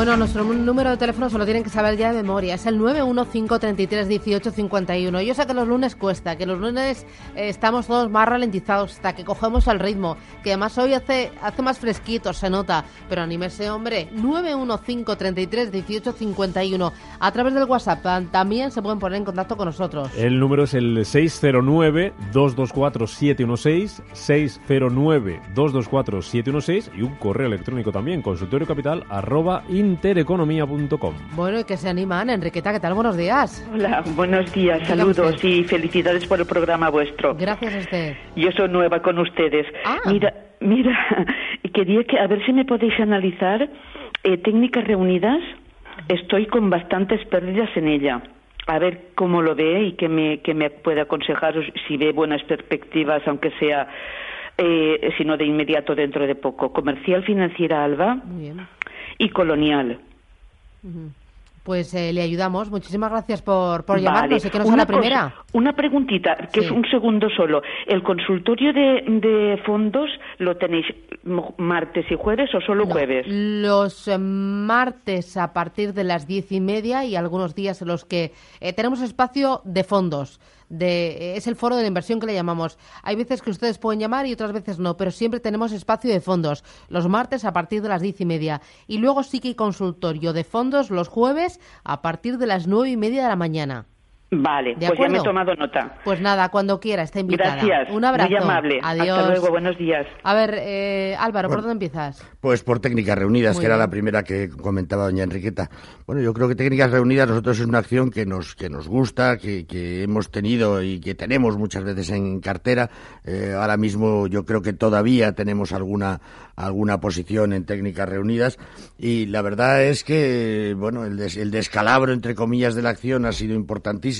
Bueno, nuestro número de teléfono se lo tienen que saber ya de memoria. Es el 915331851. Yo sé que los lunes cuesta, que los lunes eh, estamos todos más ralentizados hasta que cogemos el ritmo, que además hoy hace, hace más fresquito, se nota. Pero anímese, hombre, 915331851. A través del WhatsApp también se pueden poner en contacto con nosotros. El número es el 609-224-716, 609-224-716 y un correo electrónico también, consultoriocapital arroba intereconomía.com. Bueno, y que se animan. Enriqueta, ¿qué tal? Buenos días. Hola, buenos días, saludos y felicidades por el programa vuestro. Gracias a usted. Yo soy nueva con ustedes. Ah. Mira, mira, quería que a ver si me podéis analizar eh, técnicas reunidas. Estoy con bastantes pérdidas en ella. A ver cómo lo ve y que me, que me puede aconsejar si ve buenas perspectivas, aunque sea, eh, si no de inmediato dentro de poco. Comercial Financiera Alba. Muy bien y colonial. Pues eh, le ayudamos. Muchísimas gracias por, por llamarnos. ¿Y que nos la primera? una preguntita, que es un segundo solo. ¿El consultorio de, de, fondos lo tenéis martes y jueves o solo jueves? Los eh, martes a partir de las diez y media y algunos días en los que eh, tenemos espacio de fondos de, es el foro de la inversión que le llamamos. Hay veces que ustedes pueden llamar y otras veces no, pero siempre tenemos espacio de fondos los martes a partir de las diez y media. Y luego sí que hay consultorio de fondos los jueves a partir de las nueve y media de la mañana. Vale, pues ya me he tomado nota. Pues nada, cuando quiera, está invitada. Gracias. Un abrazo. Muy amable. Adiós. Hasta luego, buenos días. A ver, eh, Álvaro, ¿por dónde empiezas? Pues por técnicas reunidas, Muy que era la primera que comentaba doña Enriqueta. Bueno, yo creo que técnicas reunidas nosotros es una acción que nos que nos gusta, que, que hemos tenido y que tenemos muchas veces en cartera. Eh, ahora mismo yo creo que todavía tenemos alguna alguna posición en técnicas reunidas y la verdad es que bueno el, des- el descalabro entre comillas de la acción ha sido importantísimo.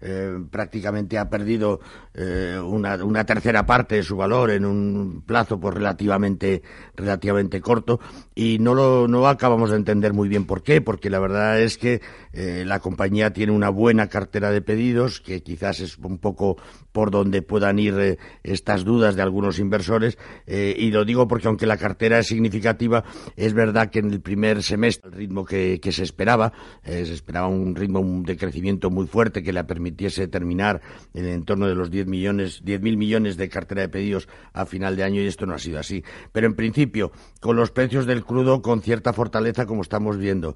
Eh, prácticamente ha perdido eh, una, una tercera parte de su valor en un plazo pues relativamente relativamente corto. Y no lo no acabamos de entender muy bien por qué porque la verdad es que eh, la compañía tiene una buena cartera de pedidos que quizás es un poco por donde puedan ir eh, estas dudas de algunos inversores eh, y lo digo porque aunque la cartera es significativa es verdad que en el primer semestre el ritmo que, se esperaba se esperaba un ritmo de crecimiento muy fuerte que le permitiese terminar en el entorno de los 10 millones 10.000 millones de cartera de pedidos a final de año y esto no ha sido así. Pero en principio con los precios del crudo con cierta fortaleza como estamos viendo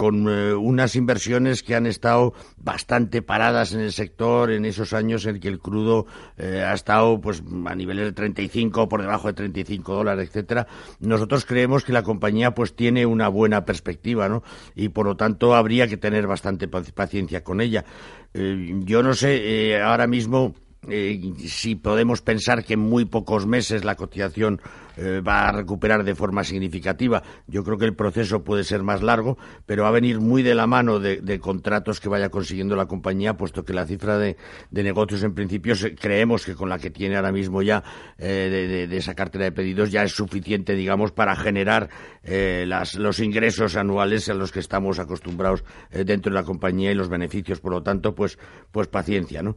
con eh, unas inversiones que han estado bastante paradas en el sector en esos años en que el crudo eh, ha estado pues a niveles de 35 por debajo de 35 dólares, etcétera. Nosotros creemos que la compañía pues tiene una buena perspectiva, ¿no? Y por lo tanto habría que tener bastante pac- paciencia con ella. Eh, yo no sé ahora mismo eh, si podemos pensar que en muy pocos meses la cotización eh, va a recuperar de forma significativa. Yo creo que el proceso puede ser más largo, pero va a venir muy de la mano de, contratos que vaya consiguiendo la compañía, puesto que la cifra de, negocios en principio creemos que con la que tiene ahora mismo ya eh, de esa cartera de pedidos ya es suficiente, digamos, para generar eh, las- los ingresos anuales a los que estamos acostumbrados eh, dentro de la compañía y los beneficios. Por lo tanto, pues, pues paciencia, ¿no?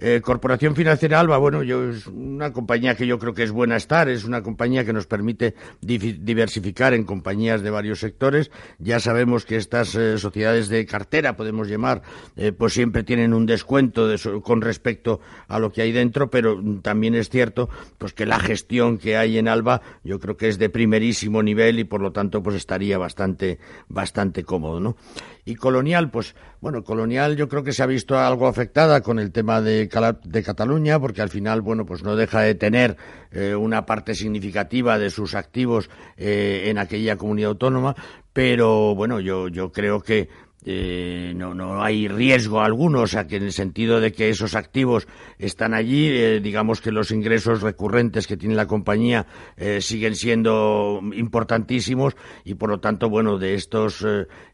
Eh, Corporación Financiera Alba, bueno, yo es una compañía que yo creo que es buena estar, es una compañía que nos permite diversificar en compañías de varios sectores. Ya sabemos que estas eh, sociedades de cartera, podemos llamar, eh, pues siempre tienen un descuento de con respecto a lo que hay dentro, pero también es cierto pues que la gestión que hay en Alba yo creo que es de primerísimo nivel y por lo tanto pues estaría bastante bastante cómodo, ¿no? Y Colonial, pues bueno, Colonial yo creo que se ha visto algo afectada con el tema de, De Cataluña, porque al final, bueno, pues no deja de tener eh, una parte significativa de sus activos eh, en aquella comunidad autónoma, pero bueno, yo, yo creo que eh, no, no hay riesgo alguno, o sea que en el sentido de que esos activos están allí, eh, digamos que los ingresos recurrentes que tiene la compañía eh, siguen siendo importantísimos y por lo tanto, bueno, de estos,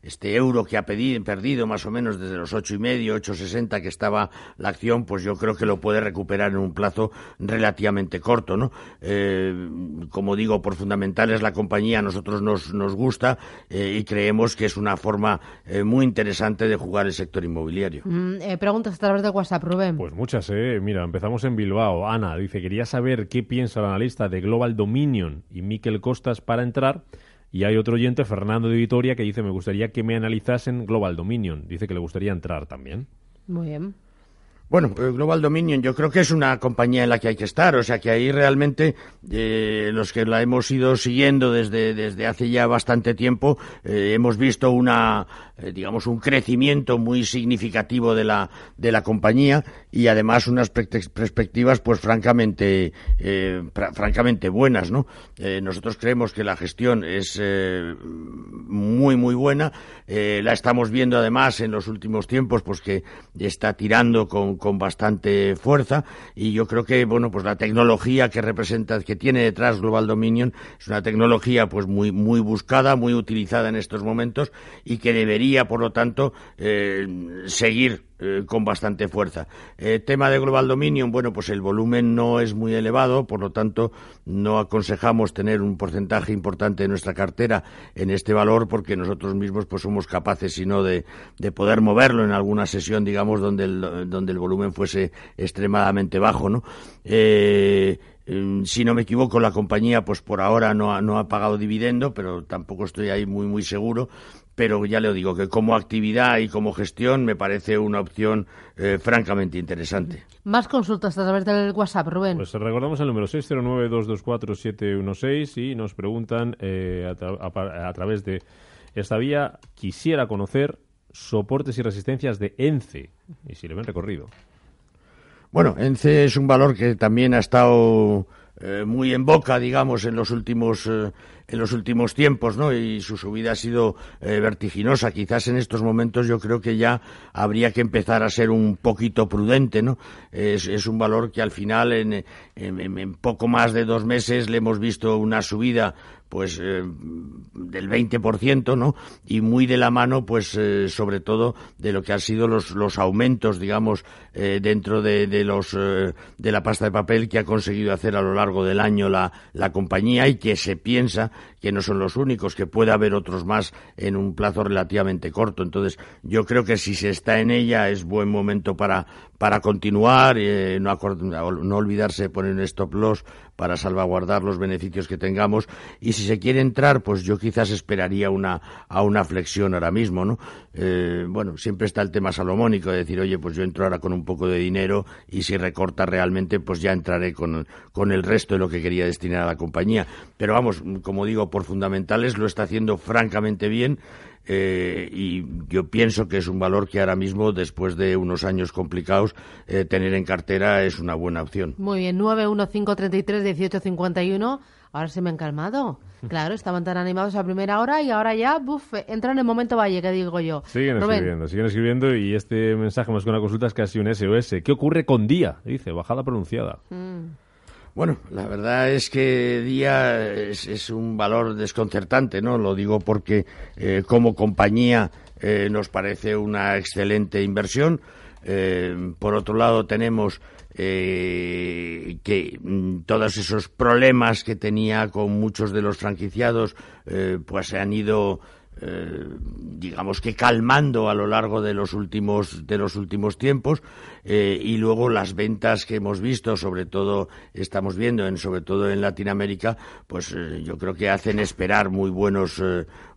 este euro que ha perdido más o menos desde los ocho y medio, ocho sesenta que estaba la acción, pues yo creo que lo puede recuperar en un plazo relativamente corto, ¿no? como digo, por fundamentales la compañía a nosotros nos, nos gusta y creemos que es una forma muy interesante de jugar el sector inmobiliario. Mm, eh, preguntas a través de WhatsApp, Rubén. Pues muchas, ¿eh? Mira, empezamos en Bilbao. Ana dice, quería saber qué piensa el analista de Global Dominion y Miquel Costas para entrar. Y hay otro oyente, Fernando de Vitoria, que dice, me gustaría que me analizasen Global Dominion. Dice que le gustaría entrar también. Muy bien. Bueno, Global Dominion yo creo que es una compañía en la que hay que estar, o sea que ahí realmente eh, los que la hemos ido siguiendo desde, desde hace ya bastante tiempo eh, hemos visto una, eh, digamos, un crecimiento muy significativo de la, de la compañía y además unas perspectivas pues francamente, francamente buenas, ¿no? nosotros creemos que la gestión es muy, muy buena, la estamos viendo además en los últimos tiempos pues que está tirando con con, bastante fuerza. Y yo creo que bueno pues la tecnología que representa que tiene detrás Global Dominion es una tecnología pues muy muy buscada muy utilizada en estos momentos y que debería por lo tanto eh, seguir eh, con bastante fuerza. Eh, tema de Global Dominion, bueno, pues el volumen no es muy elevado, por lo tanto no aconsejamos tener un porcentaje importante de nuestra cartera en este valor porque nosotros mismos pues somos capaces, sino de, de poder moverlo en alguna sesión, digamos, donde el, donde el volumen fuese extremadamente bajo, ¿no? Eh, em, si no me equivoco, la compañía, pues por ahora no ha, no ha pagado dividendo, pero tampoco estoy ahí muy, muy seguro pero ya le digo que como actividad y como gestión me parece una opción eh, francamente interesante. Más consultas a través del WhatsApp, Rubén. Pues recordamos el número 609-224-716 y nos preguntan eh, a, través de esta vía, quisiera conocer soportes y resistencias de ENCE y si le ven recorrido. Bueno, ENCE es un valor que también ha estado eh, muy en boca, digamos, en los últimos eh, en los últimos tiempos, ¿no? Y su subida ha sido eh, vertiginosa. Quizás en estos momentos yo creo que ya habría que empezar a ser un poquito prudente, ¿no? Es, es un valor que al final en, en, poco más de dos meses le hemos visto una subida pues eh, del 20%, ¿no? Y muy de la mano, pues eh, sobre todo de lo que han sido los, los aumentos, digamos, eh, dentro de, de los de la pasta de papel que ha conseguido hacer a lo largo del año la, la compañía y que se piensa que no son los únicos, que puede haber otros más en un plazo relativamente corto. Entonces, yo creo que si se está en ella es buen momento para, para continuar, eh, no, no olvidarse de poner un stop loss para salvaguardar los beneficios que tengamos. Y si se quiere entrar, pues yo quizás esperaría una, a una flexión ahora mismo, ¿no? Eh, bueno, siempre está el tema salomónico de decir, oye, pues yo entro ahora con un poco de dinero y si recorta realmente, pues ya entraré con, con el resto de lo que quería destinar a la compañía. Pero vamos, como digo, por fundamentales lo está haciendo francamente bien. Eh, y yo pienso que es un valor que ahora mismo, después de unos años complicados, eh, tener en cartera es una buena opción. Muy bien, 915331851. Ahora se me han calmado. Claro, estaban tan animados a primera hora y ahora ya, buf, entran en el momento valle, que digo yo. Siguen escribiendo, siguen escribiendo y este mensaje más que una consulta es casi un SOS. ¿Qué ocurre con día? Dice, bajada pronunciada. Mm. Bueno, la verdad es que Día es, un valor desconcertante, ¿no? Lo digo porque eh, como compañía eh, nos parece una excelente inversión. Eh, por otro lado, tenemos que mm, todos esos problemas que tenía con muchos de los franquiciados, pues se han ido eh, digamos que calmando a lo largo de los últimos de los últimos tiempos eh, y luego las ventas que hemos visto sobre todo estamos viendo en sobre todo en Latinoamérica pues eh, yo creo que hacen esperar muy buenos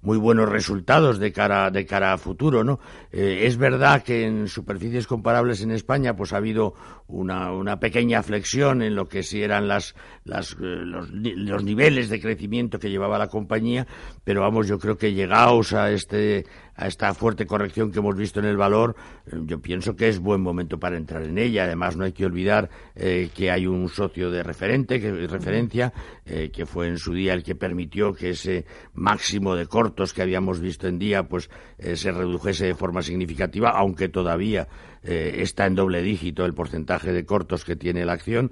muy buenos resultados de cara de cara a futuro no es verdad que en superficies comparables en España pues ha habido una, una pequeña flexión en lo que si eran las, las los, los niveles de crecimiento que llevaba la compañía pero vamos yo creo que llegaba a este a esta fuerte corrección que hemos visto en el valor, eh, yo pienso que es buen momento para entrar en ella. Además, no hay que olvidar eh, que hay un socio de referente, que, referencia, eh, que fue en su día el que permitió que ese máximo de cortos que habíamos visto en día, pues se redujese de forma significativa, aunque todavía está en doble dígito el porcentaje de cortos que tiene la acción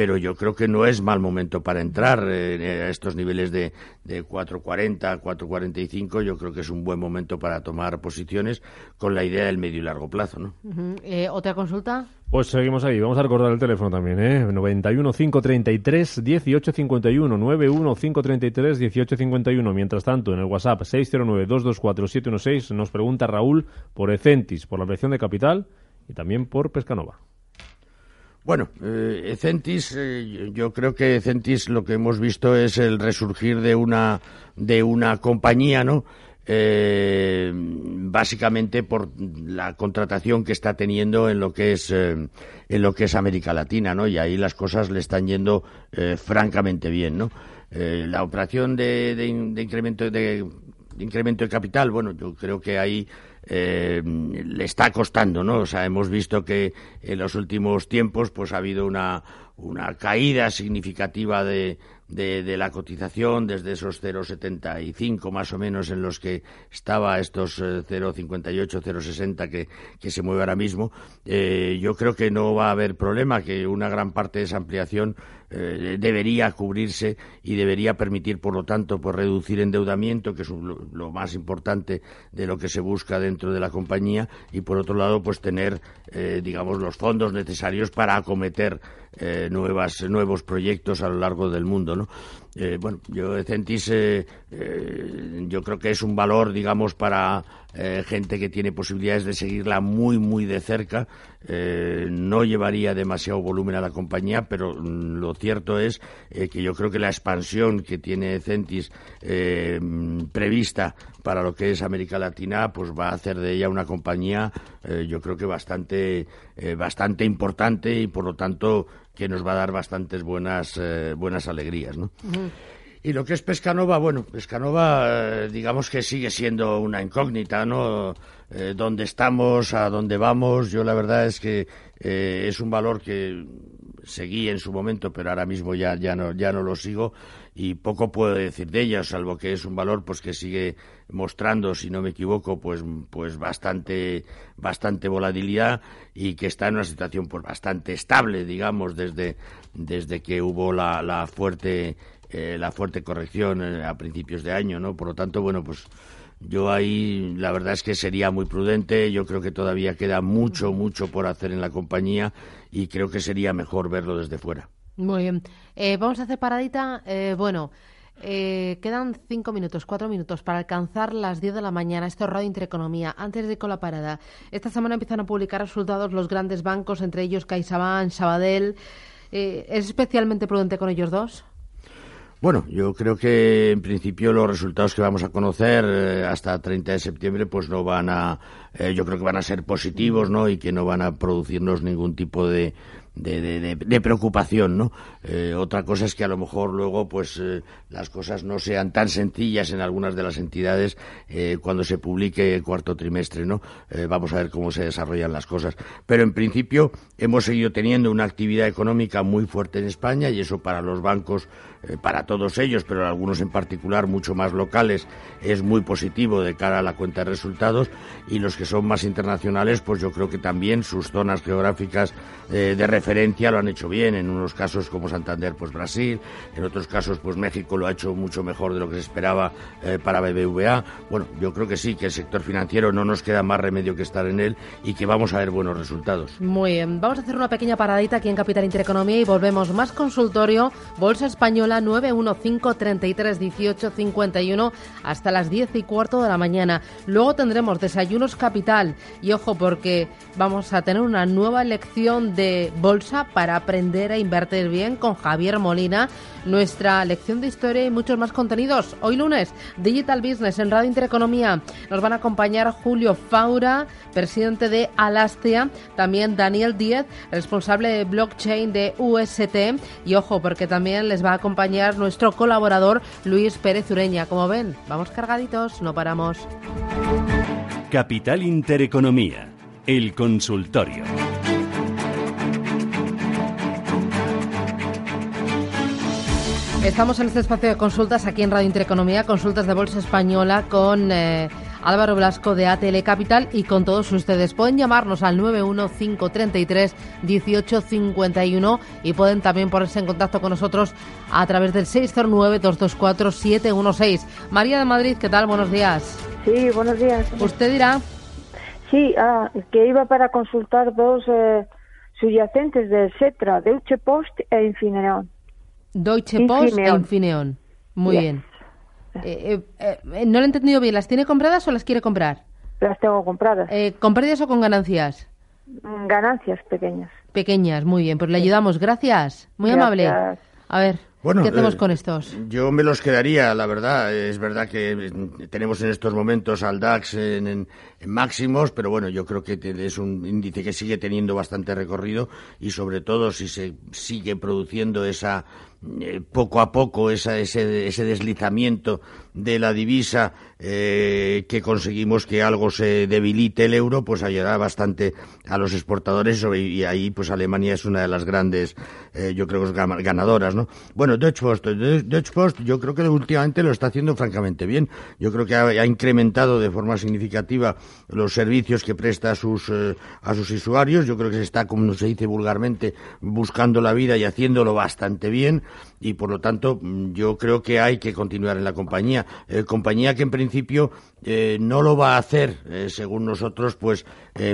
pero yo creo que no es mal momento para entrar eh, a estos niveles de, de 4.40, 4.45. Yo creo que es un buen momento para tomar posiciones con la idea del medio y largo plazo. ¿no? Eh, ¿Otra consulta? Pues seguimos ahí. Vamos a recordar el teléfono también, ¿eh? 91 533 1851. 91 533 1851. Mientras tanto, en el WhatsApp 609 224 716 nos pregunta Raúl por Ecentis, por la ampliación de capital y también por Pescanova. Bueno, eh, Ecentis, eh, yo creo que Ecentis lo que hemos visto es el resurgir de una de una compañía, ¿no? Eh, básicamente por la contratación que está teniendo en lo que es en lo que es América Latina, ¿no? Y ahí las cosas le están yendo francamente bien, ¿no? la operación de, de incremento de incremento de capital, bueno, yo creo que ahí eh, le está costando, ¿no? O sea, hemos visto que en los últimos tiempos pues ha habido una, una caída significativa de, de, la cotización desde esos 0,75 más o menos en los que estaba estos 0,58, eh, 0,60 que, que se mueve ahora mismo. Eh, yo creo que no va a haber problema, que una gran parte de esa ampliación eh, debería cubrirse y debería permitir, por lo tanto, pues reducir endeudamiento, que es lo, más importante de lo que se busca dentro de la compañía, y por otro lado, pues tener, digamos, los fondos necesarios para acometer nuevas, nuevos proyectos a lo largo del mundo. You know. Eh, bueno, yo Centis eh, eh, yo creo que es un valor, digamos, para gente que tiene posibilidades de seguirla muy, muy de cerca. no llevaría demasiado volumen a la compañía, pero mm, lo cierto es que yo creo que la expansión que tiene Centis prevista para lo que es América Latina, pues va a hacer de ella una compañía, yo creo que bastante, bastante importante y por lo tanto que nos va a dar bastantes buenas, buenas alegrías, ¿no? Y lo que es Pescanova, bueno, Pescanova, eh, digamos que sigue siendo una incógnita, ¿no? Eh, ¿Dónde estamos? ¿A dónde vamos? Yo la verdad es que eh, es un valor que seguí en su momento, pero ahora mismo ya, ya, no, ya no lo sigo y poco puedo decir de ella, salvo que es un valor pues que sigue mostrando, si no me equivoco, pues, pues bastante, bastante volatilidad y que está en una situación pues bastante estable, digamos, desde, desde que hubo la, la fuerte eh, la fuerte corrección eh, a principios de año, ¿no? Por lo tanto, bueno, pues yo ahí la verdad es que sería muy prudente. Yo creo que todavía queda mucho, mucho por hacer en la compañía y creo que sería mejor verlo desde fuera. Muy bien. Eh, vamos a hacer paradita. bueno, quedan cinco minutos, cuatro minutos para alcanzar las diez de la mañana. Esto es Radio Intereconomía. Antes de ir con la parada, esta semana empiezan a publicar resultados los grandes bancos, entre ellos CaixaBank, Sabadell. ¿Es especialmente prudente con ellos dos? Bueno, yo creo que en principio los resultados que vamos a conocer eh, hasta 30 de septiembre pues no van a, eh, yo creo que van a ser positivos, ¿no? Y que no van a producirnos ningún tipo de, de, de, preocupación, ¿no? Eh, otra cosa es que a lo mejor luego, pues, las cosas no sean tan sencillas en algunas de las entidades cuando se publique el cuarto trimestre, ¿no? vamos a ver cómo se desarrollan las cosas. Pero en principio hemos seguido teniendo una actividad económica muy fuerte en España y eso para los bancos, para todos ellos, pero algunos en particular mucho más locales, es muy positivo de cara a la cuenta de resultados. Y los que son más internacionales, pues yo creo que también sus zonas geográficas de referencia lo han hecho bien, en unos casos como Santander, pues Brasil, en otros casos pues México lo ha hecho mucho mejor de lo que se esperaba eh, para BBVA. Bueno, yo creo que sí, que el sector financiero no nos queda más remedio que estar en él y que vamos a ver buenos resultados. Muy bien, vamos a hacer una pequeña paradita aquí en Capital Intereconomía y volvemos. Más consultorio, Bolsa Española 915 33 18 51 hasta las 10 y cuarto de la mañana. Luego tendremos desayunos capital y ojo porque vamos a tener una nueva lección de bolsa para aprender a invertir bien con Javier Molina, nuestra lección de historia y muchos más contenidos. Hoy lunes, Digital Business en Radio Intereconomía. Nos van a acompañar Julio Faura, presidente de Alastia, también Daniel Díez, responsable de blockchain de UST y ojo porque también les va a acompañar acompañar nuestro colaborador Luis Pérez Ureña. Como ven, vamos cargaditos, no paramos. Capital Intereconomía, el consultorio. Estamos en este espacio de consultas aquí en Radio Intereconomía, consultas de Bolsa Española con eh, Álvaro Blasco de ATL Capital y con todos ustedes. Pueden llamarnos al 915331851 y pueden también ponerse en contacto con nosotros a través del 609224716. María de Madrid, ¿qué tal? Buenos días. Sí, buenos días. Usted dirá. Sí, ah, que iba para consultar dos eh, subyacentes de Cetra, Deutsche Post e Infineon. Deutsche Post e Infineon. Muy bien. Eh, eh, eh, no lo he entendido bien. ¿Las tiene compradas o las quiere comprar? Las tengo compradas. Eh, ¿Con pérdidas o con ganancias? Mm, Ganancias pequeñas. Pequeñas, muy bien. Pues le ayudamos. Gracias. Muy amable. Gracias. A ver, Bueno, ¿qué hacemos eh, con estos? Yo me los quedaría, la verdad. Es verdad que eh, tenemos en estos momentos al DAX en, en- en máximos, pero bueno, yo creo que te- es un índice que sigue teniendo bastante recorrido y sobre todo si se sigue produciendo esa poco a poco esa, ese, ese deslizamiento de la divisa eh, que conseguimos que algo se debilite el euro, pues ayudará bastante a los exportadores y ahí pues Alemania es una de las grandes, eh, yo creo que ganadoras, ¿no? Bueno, Deutsche Post, De- Deutsche Post yo creo que últimamente lo está haciendo francamente bien. Yo creo que ha, incrementado de forma significativa los servicios que presta a sus, eh, a sus usuarios. Yo creo que se está, como se dice vulgarmente, buscando la vida y haciéndolo bastante bien y por lo tanto yo creo que hay que continuar en la compañía. Eh, compañía que en principio eh, no lo va a hacer, eh, según nosotros, pues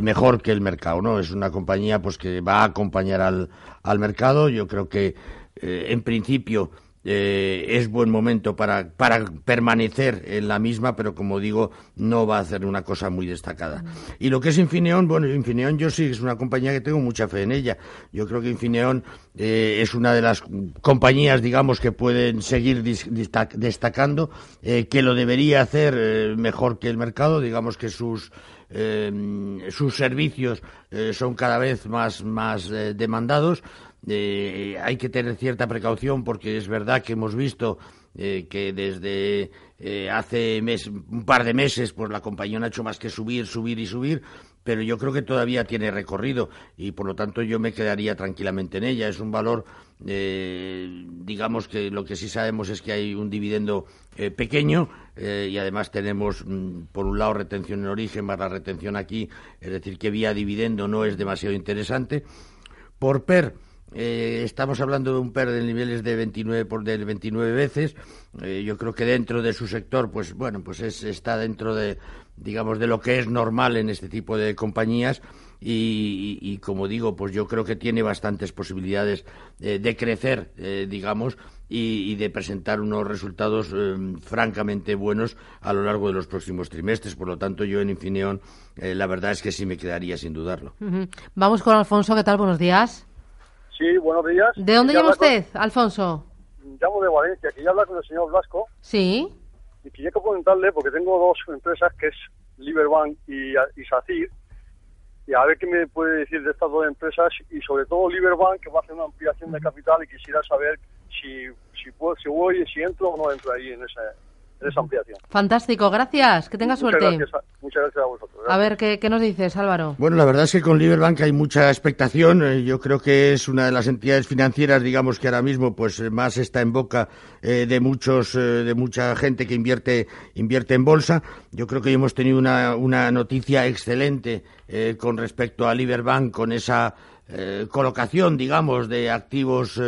mejor que el mercado, ¿no? Es una compañía pues que va a acompañar al, al mercado. Yo creo que en principio eh, es buen momento para, para permanecer en la misma, pero como digo, no va a hacer una cosa muy destacada. Y lo que es Infineon, bueno, Infineon yo sí, es una compañía que tengo mucha fe en ella. Yo creo que Infineon eh, es una de las compañías, digamos, que pueden seguir destacando, eh, que lo debería hacer eh, mejor que el mercado, digamos que sus eh, sus servicios eh, son cada vez más, más eh, demandados. Eh, hay que tener cierta precaución porque es verdad que hemos visto eh, que desde eh, hace mes- un par de meses pues la compañía no ha hecho más que subir, subir y subir, pero yo creo que todavía tiene recorrido y por lo tanto yo me quedaría tranquilamente en ella. Es un valor, eh, digamos que lo que sí sabemos es que hay un dividendo pequeño y además tenemos mm, por un lado retención en origen más la retención aquí, es decir que vía dividendo no es demasiado interesante. Por PER, eh, estamos hablando de un PER de niveles de 29 por de 29 veces. Eh, yo creo que dentro de su sector, pues bueno, pues es- está dentro de, digamos, de lo que es normal en este tipo de compañías. Y, como digo, pues yo creo que tiene bastantes posibilidades eh, de crecer, eh, digamos, y, de presentar unos resultados eh, francamente buenos a lo largo de los próximos trimestres. Por lo tanto, yo en Infineon, la verdad es que sí me quedaría sin dudarlo. Vamos con Alfonso, ¿qué tal? Buenos días. Sí, buenos días. ¿De dónde llama con- usted, Alfonso? llamo de Valencia. Quería hablar con el señor Blasco Sí. y quería comentarle, porque tengo dos empresas, que es Liberbank y, y SACIR, y a ver qué me puede decir de estas dos empresas, y sobre todo Liberbank, que va a hacer una ampliación de capital, y quisiera saber si, si, puedo, si voy, si entro o no entro ahí en esa, en esa ampliación. Fantástico, gracias. Que tenga Muchas suerte. gracias a- muchas gracias a vosotros. A ver, ¿qué, qué nos dices, Álvaro? Bueno, la verdad es que con Liberbank hay mucha expectación. Eh, Yo creo que es una de las entidades financieras, digamos que ahora mismo, pues eh, más está en boca eh, de muchos, eh, de mucha gente que invierte, invierte en bolsa. Yo creo que hoy hemos tenido una, una noticia excelente eh, con respecto a Liberbank, con esa eh, colocación, digamos, de activos.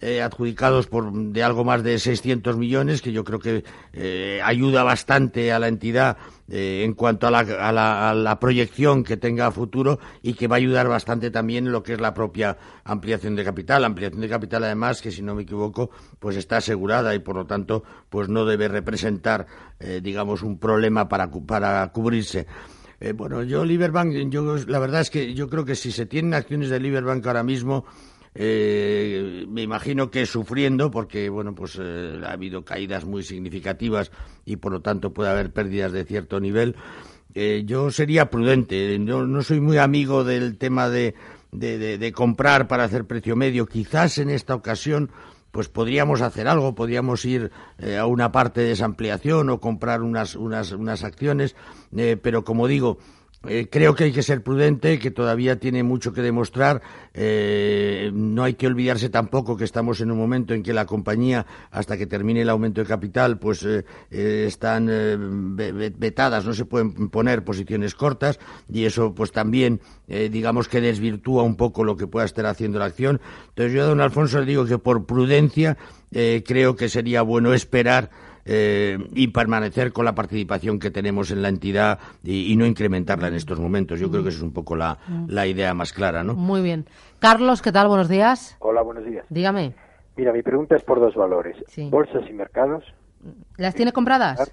Eh, adjudicados por de algo más de 600 millones, que yo creo que eh, ayuda bastante a la entidad eh, en cuanto a la, a, la, a la proyección que tenga a futuro y que va a ayudar bastante también en lo que es la propia ampliación de capital. Ampliación de capital, además, que si no me equivoco, pues está asegurada y por lo tanto, pues no debe representar, eh, digamos, un problema para, para cubrirse. Eh, bueno, yo Liberbank, yo la verdad es que yo creo que si se tienen acciones de Liberbank ahora mismo, eh, me imagino que sufriendo porque bueno pues eh, ha habido caídas muy significativas y por lo tanto puede haber pérdidas de cierto nivel. Eh, yo sería prudente. Yo no soy muy amigo del tema de, de, de- de comprar para hacer precio medio. Quizás en esta ocasión pues podríamos hacer algo, podríamos ir eh, a una parte de esa ampliación o comprar unas, unas, unas acciones, pero como digo, eh, creo que hay que ser prudente, que todavía tiene mucho que demostrar. Eh, no hay que olvidarse tampoco que estamos en un momento en que la compañía, hasta que termine el aumento de capital, pues eh, están vetadas, no se pueden poner posiciones cortas y eso, pues también, digamos que desvirtúa un poco lo que pueda estar haciendo la acción. Entonces yo a don Alfonso le digo que por prudencia creo que sería bueno esperar eh, y permanecer con la participación que tenemos en la entidad y, no incrementarla en estos momentos. Yo creo que esa es un poco la, la idea más clara, ¿no? Muy bien. Carlos, ¿qué tal? Buenos días. Hola, buenos días. Dígame. Mira, mi pregunta es por dos valores. Bolsas y mercados. ¿Las tiene compradas?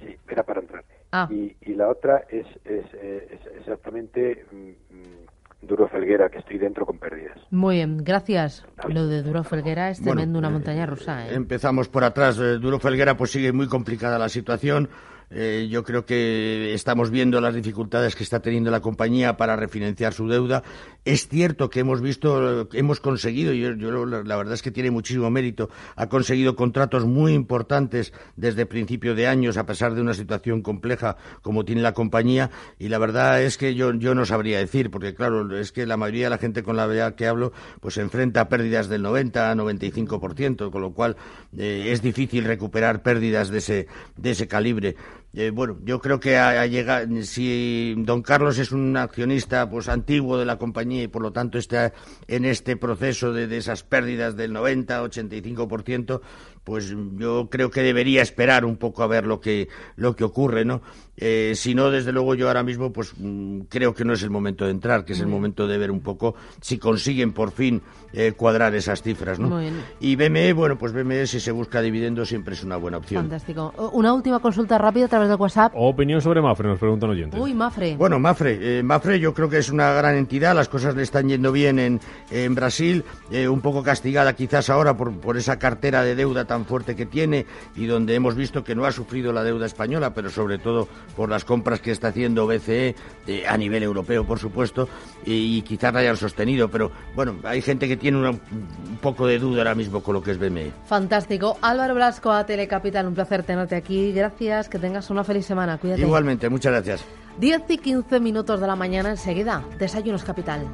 Sí, era para entrar. Ah. Y, y la otra es, es, es exactamente mm, mm, Duro Felguera, que estoy dentro con pérdidas. Muy bien, gracias. Lo de Duro Felguera es tremendo, una montaña rusa. ¿eh? Empezamos por atrás. Eh, Duro Felguera, pues sigue muy complicada la situación. Eh, yo creo que estamos viendo las dificultades que está teniendo la compañía para refinanciar su deuda. Es cierto que hemos visto, hemos conseguido, y yo, la verdad es que tiene muchísimo mérito, ha conseguido contratos muy importantes desde principio de años, a pesar de una situación compleja como tiene la compañía, y la verdad es que yo, yo no sabría decir, porque claro, es que la mayoría de la gente con la que hablo, pues se enfrenta a pérdidas del 90, 95%, con lo cual eh, es difícil recuperar pérdidas de ese, de ese calibre. Eh, bueno, yo creo que ha, llegado, si don Carlos es un accionista pues antiguo de la compañía y por lo tanto está en este proceso de, de esas pérdidas del 90, 85%, pues yo creo que debería esperar un poco a ver lo que lo que ocurre, ¿no? Eh, si no, desde luego yo ahora mismo pues mm, creo que no es el momento de entrar, que es el momento de ver un poco si consiguen por fin eh, cuadrar esas cifras, ¿no? Y BME, bueno, pues BME si se busca dividendos siempre es una buena opción. Fantástico. Una última consulta rápida a través de WhatsApp. Opinión sobre Mafre, nos preguntan oyentes. Uy, Mafre. Bueno, Mafre, eh, Mafre yo creo que es una gran entidad, las cosas le están yendo bien en, en Brasil, un poco castigada quizás ahora por, por esa cartera de deuda tan fuerte que tiene y donde hemos visto que no ha sufrido la deuda española, pero sobre todo por las compras que está haciendo BCE eh, a nivel europeo, por supuesto, y, quizás la hayan sostenido, pero bueno, hay gente que tiene un poco de duda ahora mismo con lo que es BME. Fantástico. Álvaro Blasco a Telecapital, un placer tenerte aquí. Gracias, que tengas una feliz semana. Cuídate. Igualmente, muchas gracias. 10 y 15 minutos de la mañana enseguida. Desayunos Capital.